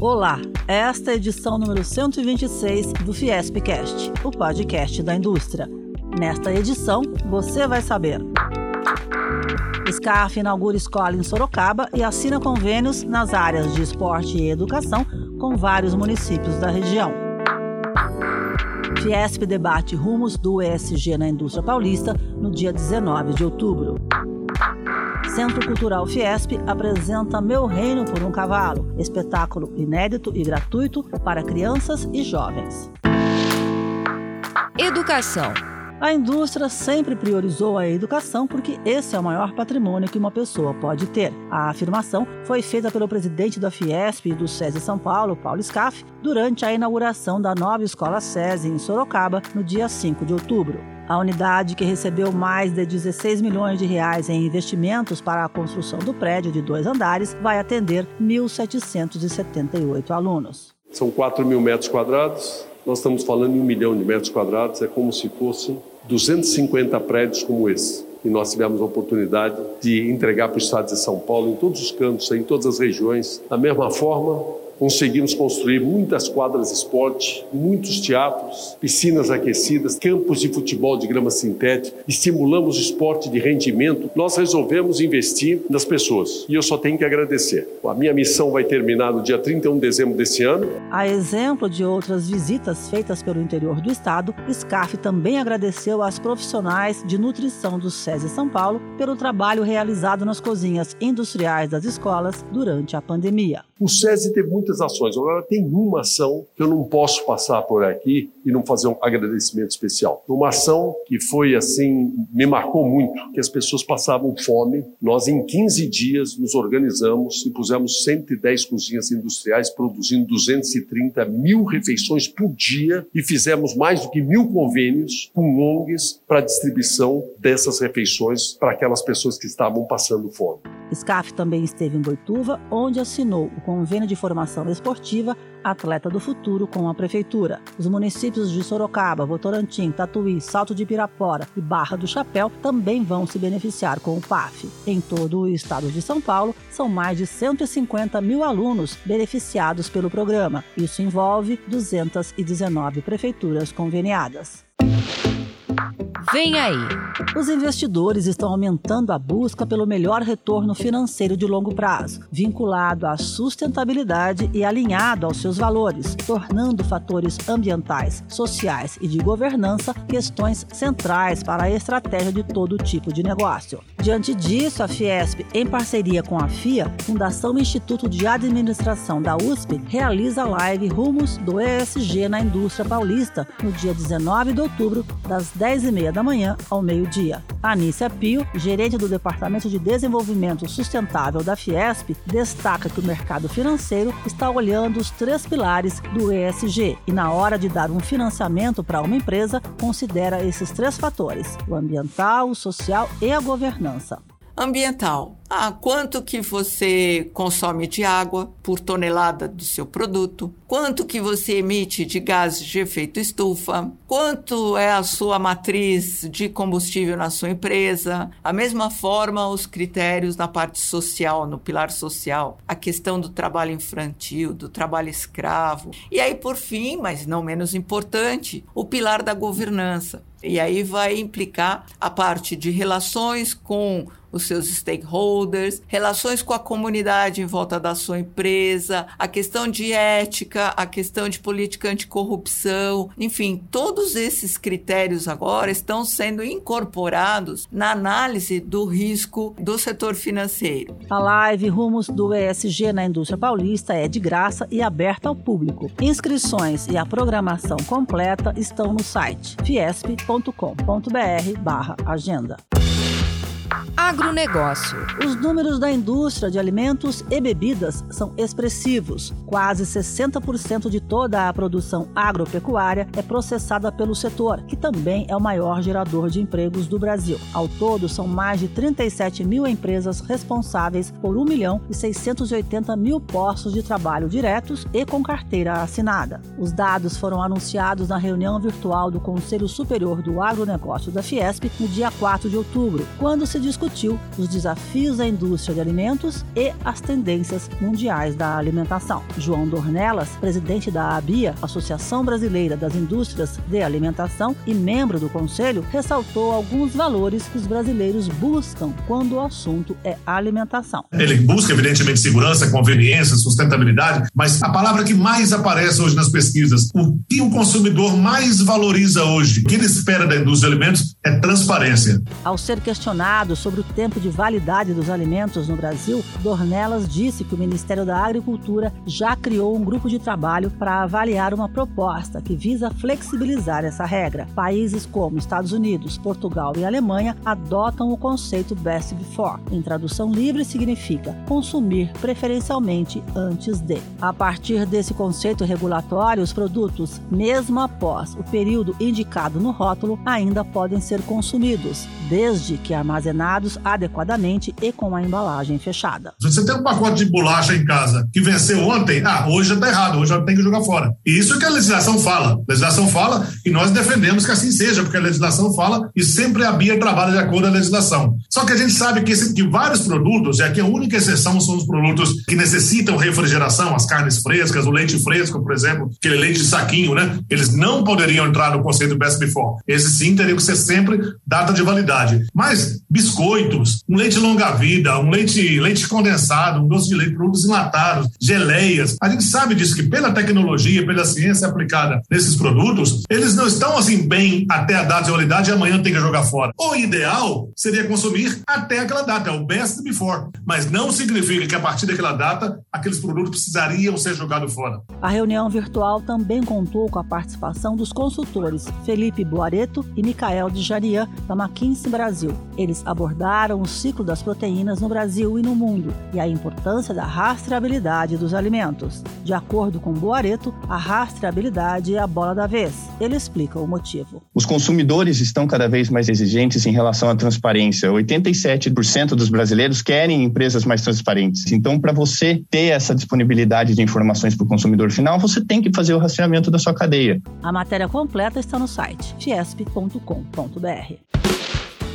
Olá, esta é a edição número 126 do Fiespcast, o podcast da indústria. Nesta edição, você vai saber. SCAF inaugura escola em Sorocaba e assina convênios nas áreas de esporte e educação com vários municípios da região. Fiesp debate rumos do ESG na indústria paulista no dia 19 de outubro. Centro Cultural Fiesp apresenta Meu Reino por um Cavalo, espetáculo inédito e gratuito para crianças e jovens. Educação. A indústria sempre priorizou a educação porque esse é o maior patrimônio que uma pessoa pode ter. A afirmação foi feita pelo presidente da Fiesp e do SESI São Paulo, Paulo Scaff, durante a inauguração da nova escola SESI em Sorocaba, no dia 5 de outubro. A unidade, que recebeu mais de 16 milhões de reais em investimentos para a construção do prédio de dois andares, vai atender 1.778 alunos. São 4 mil metros quadrados, nós estamos falando em um milhão de metros quadrados, é como se fossem 250 prédios como esse. E nós tivemos a oportunidade de entregar para o estado de São Paulo, em todos os cantos, em todas as regiões, da mesma forma conseguimos construir muitas quadras de esporte, muitos teatros, piscinas aquecidas, campos de futebol de grama sintética, estimulamos o esporte de rendimento. Nós resolvemos investir nas pessoas e eu só tenho que agradecer. A minha missão vai terminar no dia 31 de dezembro desse ano. A exemplo de outras visitas feitas pelo interior do estado, SCAF também agradeceu às profissionais de nutrição do SESI São Paulo pelo trabalho realizado nas cozinhas industriais das escolas durante a pandemia. O SESI teve muitas ações. Agora, tem uma ação que eu não posso passar por aqui e não fazer um agradecimento especial. Uma ação que foi, assim, me marcou muito, que as pessoas passavam fome. Nós, em 15 dias, nos organizamos e pusemos 110 cozinhas industriais produzindo 230 mil refeições por dia e fizemos mais do que mil convênios com ONGs para distribuição dessas refeições para aquelas pessoas que estavam passando fome. SCAF também esteve em Boituva, onde assinou o convênio de formação esportiva Atleta do Futuro com a Prefeitura. Os municípios de Sorocaba, Votorantim, Tatuí, Salto de Pirapora e Barra do Chapéu também vão se beneficiar com o PAF. Em todo o estado de São Paulo, são mais de 150 mil alunos beneficiados pelo programa. Isso envolve 219 prefeituras conveniadas. Vem aí! Os investidores estão aumentando a busca pelo melhor retorno financeiro de longo prazo, vinculado à sustentabilidade e alinhado aos seus valores, tornando fatores ambientais, sociais e de governança questões centrais para a estratégia de todo tipo de negócio. Diante disso, a Fiesp, em parceria com a FIA, Fundação Instituto de Administração da USP, realiza a live Rumos do ESG na Indústria Paulista, no dia 19 de outubro, das 10h30 da manhã ao meio-dia. Anícia Pio, gerente do Departamento de Desenvolvimento Sustentável da Fiesp, destaca que o mercado financeiro está olhando os três pilares do ESG e, na hora de dar um financiamento para uma empresa, considera esses três fatores: o ambiental, o social e a governança ambiental. Ah, quanto que você consome de água por tonelada do seu produto? Quanto que você emite de gases de efeito estufa? Quanto é a sua matriz de combustível na sua empresa? A mesma forma, os critérios na parte social, no pilar social, a questão do trabalho infantil, do trabalho escravo. E aí, por fim, mas não menos importante, o pilar da governança. E aí vai implicar a parte de relações com os seus stakeholders, relações com a comunidade em volta da sua empresa, a questão de ética, a questão de política anticorrupção, enfim, todos esses critérios agora estão sendo incorporados na análise do risco do setor financeiro. A live Rumos do ESG na indústria paulista é de graça e aberta ao público. Inscrições e a programação completa estão no site fiesp.com.br/agenda. Agronegócio. Os números da indústria de alimentos e bebidas são expressivos. Quase 60% de toda a produção agropecuária é processada pelo setor, que também é o maior gerador de empregos do Brasil. Ao todo, são mais de 37 mil empresas responsáveis por 1 milhão e 680 mil postos de trabalho diretos e com carteira assinada. Os dados foram anunciados na reunião virtual do Conselho Superior do Agronegócio da Fiesp no dia 4 de outubro, quando se discutiu discutiu os desafios da indústria de alimentos e as tendências mundiais da alimentação. João Dornelas, presidente da ABIA, Associação Brasileira das Indústrias de Alimentação e membro do conselho, ressaltou alguns valores que os brasileiros buscam quando o assunto é alimentação. Ele busca, evidentemente, segurança, conveniência, sustentabilidade, mas a palavra que mais aparece hoje nas pesquisas, o que o consumidor mais valoriza hoje, o que ele espera da indústria de alimentos, é transparência. Ao ser questionado sobre o tempo de validade dos alimentos no Brasil, Dornelas disse que o Ministério da Agricultura já criou um grupo de trabalho para avaliar uma proposta que visa flexibilizar essa regra. Países como Estados Unidos, Portugal e Alemanha adotam o conceito Best Before. Em tradução livre, significa consumir preferencialmente antes de. A partir desse conceito regulatório, os produtos, mesmo após o período indicado no rótulo, ainda podem ser consumidos, desde que armazenados adequadamente e com a embalagem fechada. Você tem um pacote de bolacha em casa que venceu ontem, ah, hoje já está errado, hoje já tem que jogar fora. E isso é que a legislação fala. A legislação fala e nós defendemos que assim seja, porque a legislação fala e sempre a Bia trabalha de acordo com a legislação. Só que a gente sabe que, esse, que vários produtos, e aqui a única exceção são os produtos que necessitam refrigeração, as carnes frescas, o leite fresco, por exemplo, aquele leite de saquinho, né? Eles não poderiam entrar no conceito best before. Esses sim teriam que ser sempre data de validade. Mas biscoitos, um leite longa-vida, um leite, leite condensado, um doce de leite, produtos enlatados, geleias, a gente sabe disso que pela tecnologia, pela ciência aplicada nesses produtos, eles não estão assim bem até a data de validade e amanhã tem que jogar fora. O ideal seria consumir até aquela data, é o best before. Mas não significa que a partir daquela data aqueles produtos precisariam ser jogados fora. A reunião virtual também contou com a participação dos consultores Felipe Boareto e Micael de Jarian, da McKinsey Brasil. Eles abordaram o ciclo das proteínas no Brasil e no mundo e a importância da rastreabilidade dos alimentos. De acordo com Boareto, a rastreabilidade é a bola da vez. Ele explica o motivo. Os consumidores estão cada vez mais exigentes em relação à transparência. 87% dos brasileiros querem empresas mais transparentes. Então, para você ter essa disponibilidade de informações para o consumidor final, você tem que fazer o rastreamento da sua cadeia. A matéria completa está no site fiesp.com.br.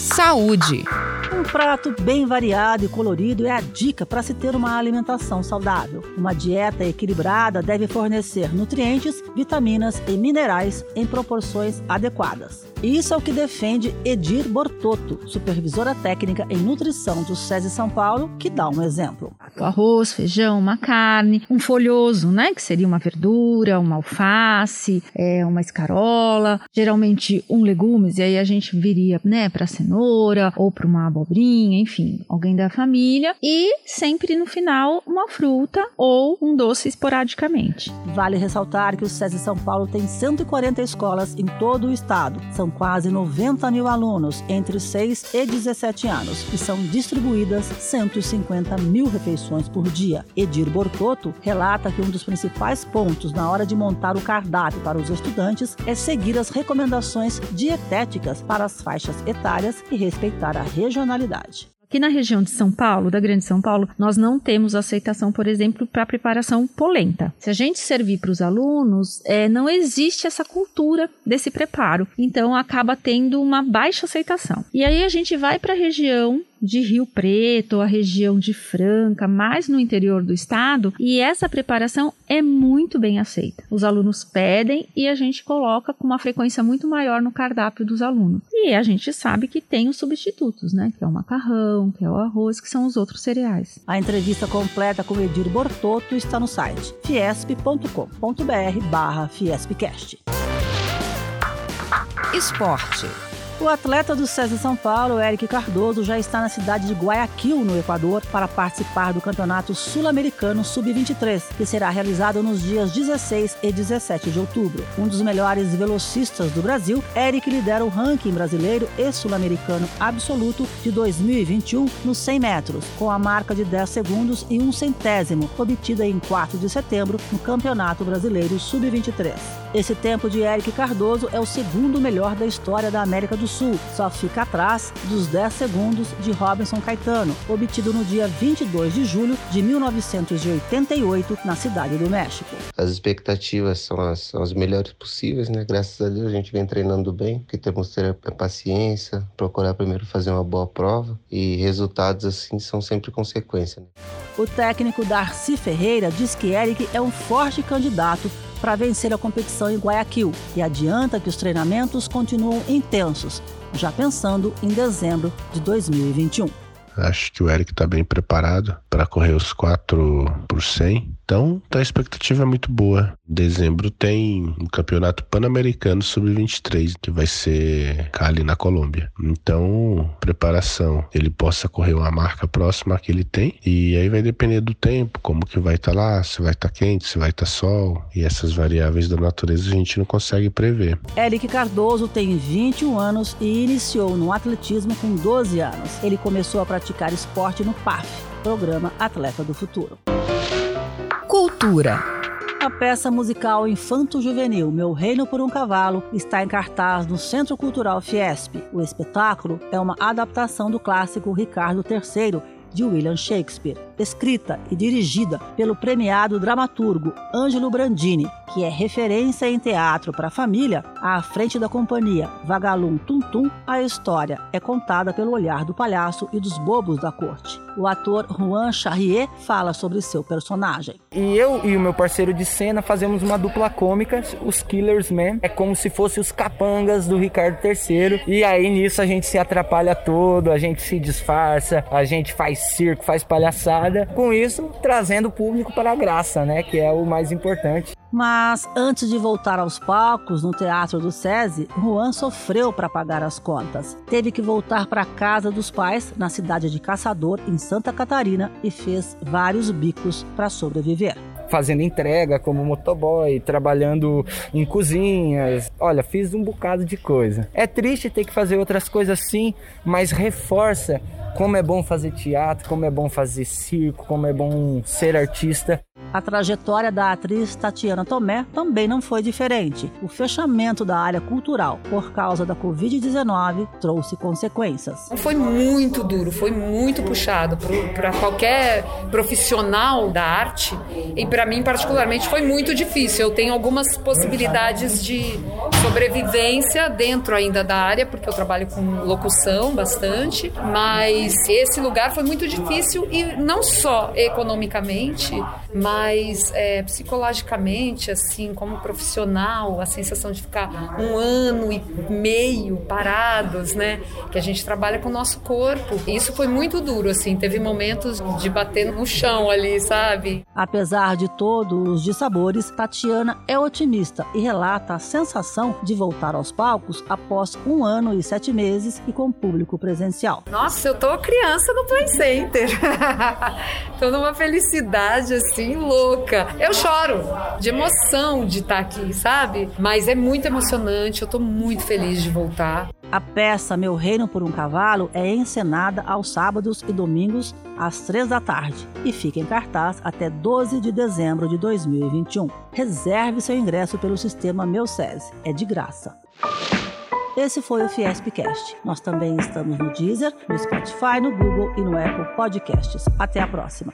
Saúde. Um prato bem variado e colorido é a dica para se ter uma alimentação saudável. Uma dieta equilibrada deve fornecer nutrientes, vitaminas e minerais em proporções adequadas. Isso é o que defende Edir Bortotto, supervisora técnica em nutrição do SESI São Paulo, que dá um exemplo. Arroz, feijão, uma carne, um folhoso, né, que seria uma verdura, uma alface, é, uma escarola, geralmente um legumes, e aí a gente viria, né, para cenoura ou para uma abobrinha, enfim, alguém da família, e sempre no final uma fruta ou um doce esporadicamente. Vale ressaltar que o SESI São Paulo tem 140 escolas em todo o estado. São quase 90 mil alunos entre 6 e 17 anos e são distribuídas 150 mil refeições por dia. Edir Bortotto relata que um dos principais pontos na hora de montar o cardápio para os estudantes é seguir as recomendações dietéticas para as faixas etárias e respeitar a regionalidade. Aqui na região de São Paulo, da Grande São Paulo, nós não temos aceitação, por exemplo, para preparação polenta. Se a gente servir para os alunos, é, não existe essa cultura desse preparo, então acaba tendo uma baixa aceitação. E aí a gente vai para a região de Rio Preto, a região de Franca, mais no interior do estado, e essa preparação é muito bem aceita. Os alunos pedem e a gente coloca com uma frequência muito maior no cardápio dos alunos. E a gente sabe que tem os substitutos, né? Que é o macarrão, que é o arroz, que são os outros cereais. A entrevista completa com Edir Bortotto está no site fiesp.com.br barra fiespcast. Esporte. O atleta do César São Paulo, Eric Cardoso, já está na cidade de Guayaquil, no Equador, para participar do Campeonato Sul-Americano Sub-23, que será realizado nos dias 16 e 17 de outubro. Um dos melhores velocistas do Brasil, Eric lidera o ranking brasileiro e sul-americano absoluto de 2021 nos 100 metros, com a marca de 10 segundos e um centésimo, obtida em 4 de setembro no Campeonato Brasileiro Sub-23. Esse tempo de Eric Cardoso é o segundo melhor da história da América do Sul, só fica atrás dos 10 segundos de Robinson Caetano, obtido no dia 22 de julho de 1988 na cidade do México. As expectativas são as, são as melhores possíveis, né? Graças a Deus a gente vem treinando bem, que temos que ter a paciência, procurar primeiro fazer uma boa prova e resultados assim são sempre consequência. Né? O técnico Darcy Ferreira diz que Eric é um forte candidato para vencer a competição em Guayaquil e adianta que os treinamentos continuam intensos, já pensando em dezembro de 2021. Acho que o Eric está bem preparado para correr os 4 por 100 então, a expectativa é muito boa. Em dezembro tem um campeonato pan-americano sub-23, que vai ser ali na Colômbia. Então, preparação, ele possa correr uma marca próxima que ele tem, e aí vai depender do tempo, como que vai estar tá lá, se vai estar tá quente, se vai estar tá sol, e essas variáveis da natureza a gente não consegue prever. Eric Cardoso tem 21 anos e iniciou no atletismo com 12 anos. Ele começou a praticar esporte no PAF, Programa Atleta do Futuro. Cultura. A peça musical infanto-juvenil Meu Reino por um Cavalo está em cartaz no Centro Cultural Fiesp. O espetáculo é uma adaptação do clássico Ricardo III de William Shakespeare, escrita e dirigida pelo premiado dramaturgo Ângelo Brandini, que é referência em teatro para a família, à frente da companhia Vagalum Tum Tum, a história é contada pelo olhar do palhaço e dos bobos da corte. O ator Juan Charrier fala sobre seu personagem. E eu e o meu parceiro de cena fazemos uma dupla cômica, os Killers Man. É como se fossem os capangas do Ricardo III. E aí nisso a gente se atrapalha todo, a gente se disfarça, a gente faz circo, faz palhaçada. Com isso, trazendo o público para a graça, né? Que é o mais importante. Mas antes de voltar aos palcos no Teatro do SESI, Juan sofreu para pagar as contas. Teve que voltar para a casa dos pais, na cidade de Caçador, em Santa Catarina, e fez vários bicos para sobreviver fazendo entrega como motoboy, trabalhando em cozinhas. Olha, fiz um bocado de coisa. É triste ter que fazer outras coisas sim, mas reforça como é bom fazer teatro, como é bom fazer circo, como é bom ser artista. A trajetória da atriz Tatiana Tomé também não foi diferente. O fechamento da área cultural por causa da Covid-19 trouxe consequências. Foi muito duro, foi muito puxado para qualquer profissional da arte e para mim, particularmente, foi muito difícil. Eu tenho algumas possibilidades de sobrevivência dentro ainda da área, porque eu trabalho com locução bastante, mas esse lugar foi muito difícil e não só economicamente, mas é, psicologicamente, assim, como profissional, a sensação de ficar um ano e meio parados, né? Que a gente trabalha com o nosso corpo. E isso foi muito duro, assim, teve momentos de bater no chão ali, sabe? Apesar de todos os dissabores, Tatiana é otimista e relata a sensação de voltar aos palcos após um ano e sete meses e com público presencial. Nossa, eu tô criança no Play Center. tô numa felicidade assim louca. Eu choro de emoção de estar aqui, sabe? Mas é muito emocionante, eu tô muito feliz de voltar. A peça Meu Reino por um Cavalo é encenada aos sábados e domingos às três da tarde e fica em cartaz até 12 de dezembro de 2021. Reserve seu ingresso pelo sistema Meu SESI, é de graça. Esse foi o Fiespcast. Nós também estamos no Deezer, no Spotify, no Google e no Apple Podcasts. Até a próxima.